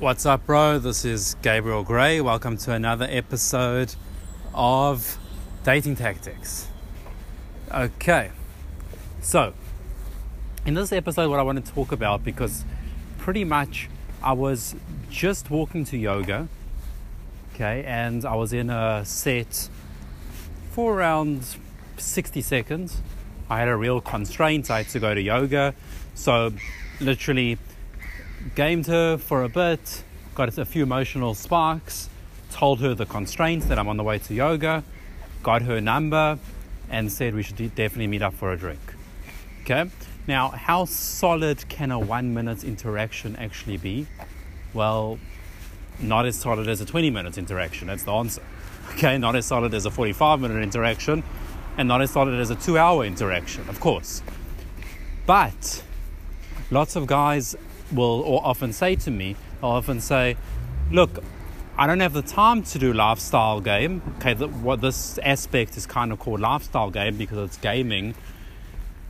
What's up, bro? This is Gabriel Gray. Welcome to another episode of Dating Tactics. Okay, so in this episode, what I want to talk about because pretty much I was just walking to yoga, okay, and I was in a set for around 60 seconds. I had a real constraint, I had to go to yoga, so literally gamed her for a bit, got a few emotional sparks, told her the constraints that I'm on the way to yoga, got her number, and said we should definitely meet up for a drink. Okay, now how solid can a one minute interaction actually be? Well, not as solid as a 20 minute interaction, that's the answer. Okay, not as solid as a 45 minute interaction, and not as solid as a two hour interaction, of course. But lots of guys will or often say to me, they'll often say, Look, I don't have the time to do lifestyle game. Okay, the, what this aspect is kind of called lifestyle game because it's gaming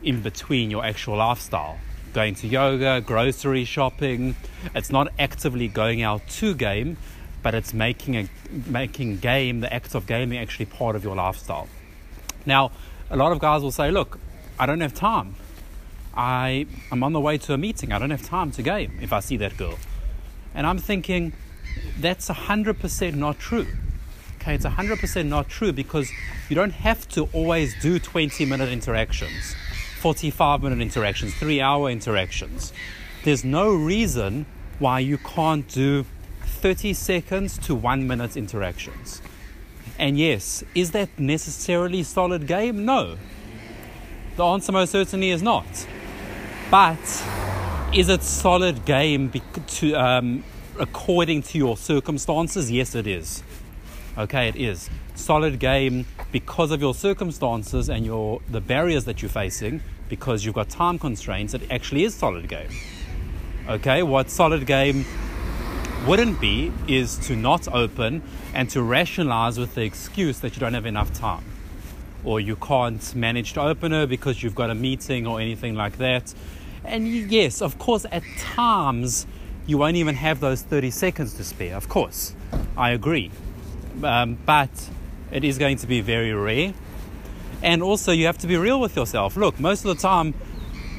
in between your actual lifestyle. Going to yoga, grocery shopping. It's not actively going out to game, but it's making a making game, the act of gaming actually part of your lifestyle. Now, a lot of guys will say, look, I don't have time. I am on the way to a meeting. I don't have time to game if I see that girl. And I'm thinking, that's 100% not true. Okay, it's 100% not true because you don't have to always do 20 minute interactions, 45 minute interactions, three hour interactions. There's no reason why you can't do 30 seconds to one minute interactions. And yes, is that necessarily solid game? No. The answer most certainly is not. But is it solid game to, um, according to your circumstances? Yes, it is. Okay, it is solid game because of your circumstances and your the barriers that you're facing. Because you've got time constraints, it actually is solid game. Okay, what solid game wouldn't be is to not open and to rationalize with the excuse that you don't have enough time or you can't manage to open her because you've got a meeting or anything like that and yes, of course, at times you won't even have those 30 seconds to spare. Of course, I agree. Um, but it is going to be very rare. And also, you have to be real with yourself. Look, most of the time,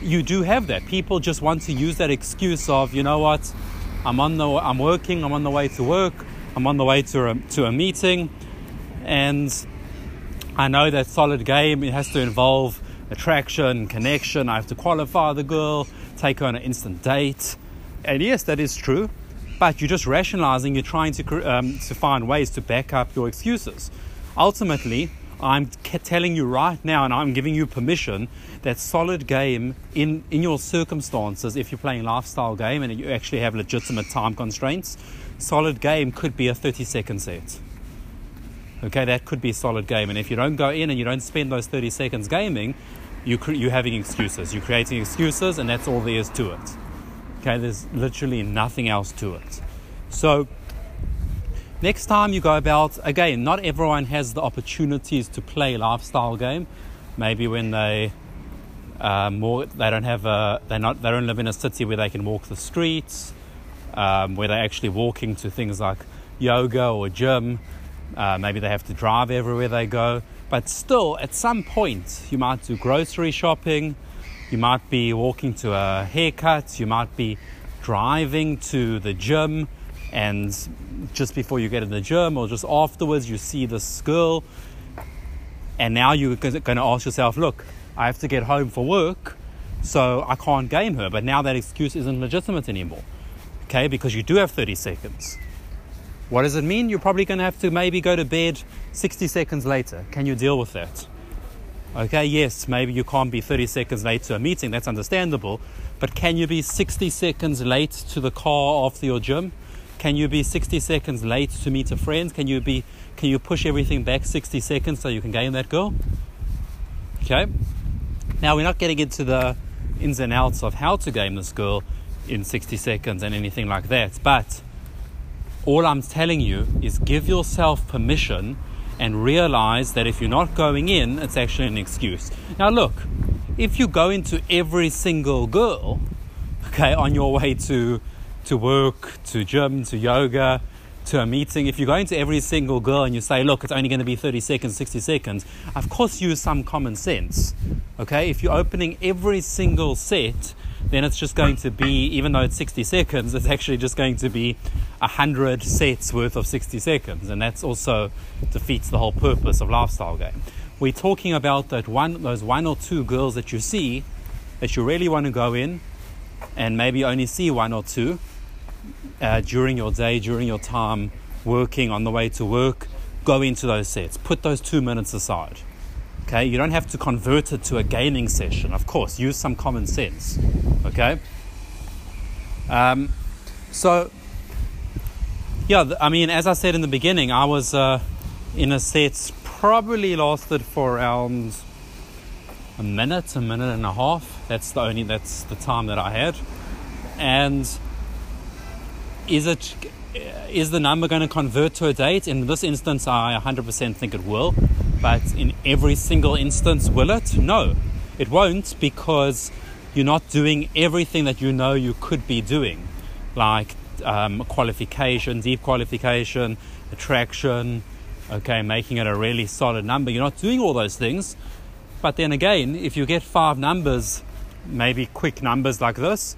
you do have that. People just want to use that excuse of, you know what, I'm on the, I'm working, I'm on the way to work, I'm on the way to a, to a meeting, and I know that solid game it has to involve attraction, connection. I have to qualify the girl, take her on an instant date. And yes, that is true. But you're just rationalizing, you're trying to, um, to find ways to back up your excuses. Ultimately, I'm telling you right now, and I'm giving you permission that solid game in, in your circumstances, if you're playing lifestyle game and you actually have legitimate time constraints, solid game could be a 30 second set. Okay, that could be a solid game. And if you don't go in and you don't spend those 30 seconds gaming, you cre- you're having excuses. You're creating excuses, and that's all there is to it. Okay, there's literally nothing else to it. So, next time you go about, again, not everyone has the opportunities to play a lifestyle game. Maybe when they more, they don't have a, they not, they don't live in a city where they can walk the streets, um, where they're actually walking to things like yoga or gym uh, maybe they have to drive everywhere they go. But still, at some point, you might do grocery shopping, you might be walking to a haircut, you might be driving to the gym, and just before you get in the gym or just afterwards, you see this girl, and now you're going to ask yourself, look, I have to get home for work, so I can't game her. But now that excuse isn't legitimate anymore, okay, because you do have 30 seconds. What does it mean? You're probably going to have to maybe go to bed 60 seconds later. Can you deal with that? Okay, yes, maybe you can't be 30 seconds late to a meeting, that's understandable. But can you be 60 seconds late to the car after your gym? Can you be 60 seconds late to meet a friend? Can you be can you push everything back 60 seconds so you can game that girl? Okay. Now we're not getting into the ins and outs of how to game this girl in 60 seconds and anything like that, but all I'm telling you is give yourself permission and realize that if you're not going in, it's actually an excuse. Now, look, if you go into every single girl, okay, on your way to to work, to gym, to yoga, to a meeting, if you go into every single girl and you say, look, it's only going to be 30 seconds, 60 seconds, of course use some common sense. Okay? If you're opening every single set, then it's just going to be, even though it's 60 seconds, it's actually just going to be 100 sets worth of 60 seconds. And that's also defeats the whole purpose of lifestyle game. We're talking about that one, those one or two girls that you see that you really want to go in and maybe only see one or two uh, during your day, during your time working on the way to work, go into those sets. Put those two minutes aside. Okay, you don't have to convert it to a gaming session. Of course, use some common sense. Okay. Um, so, yeah, I mean, as I said in the beginning, I was uh, in a set probably lasted for around a minute, a minute and a half. That's the only that's the time that I had, and is it is the number going to convert to a date? In this instance, I 100% think it will, but in every single instance, will it? No, it won't because you're not doing everything that you know you could be doing, like um, qualification, deep qualification, attraction, okay, making it a really solid number. You're not doing all those things. But then again, if you get five numbers, maybe quick numbers like this,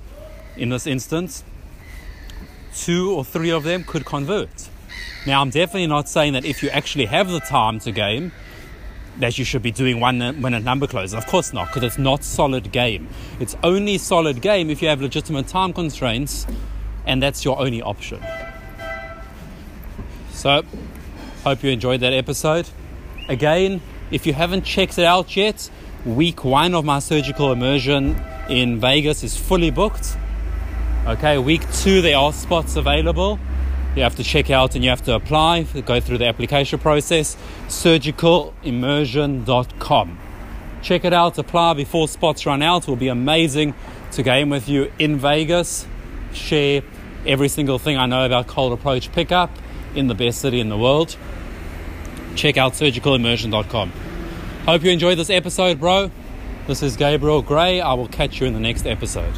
in this instance, two or three of them could convert. Now, I'm definitely not saying that if you actually have the time to game, that you should be doing one when a number closes. Of course not, because it's not solid game. It's only solid game if you have legitimate time constraints, and that's your only option. So, hope you enjoyed that episode. Again, if you haven't checked it out yet, week one of my surgical immersion in Vegas is fully booked. Okay, week two, there are spots available. You have to check out and you have to apply, go through the application process. Surgicalimmersion.com. Check it out, apply before spots run out. It will be amazing to game with you in Vegas. Share every single thing I know about cold approach pickup in the best city in the world. Check out surgicalimmersion.com. Hope you enjoyed this episode, bro. This is Gabriel Gray. I will catch you in the next episode.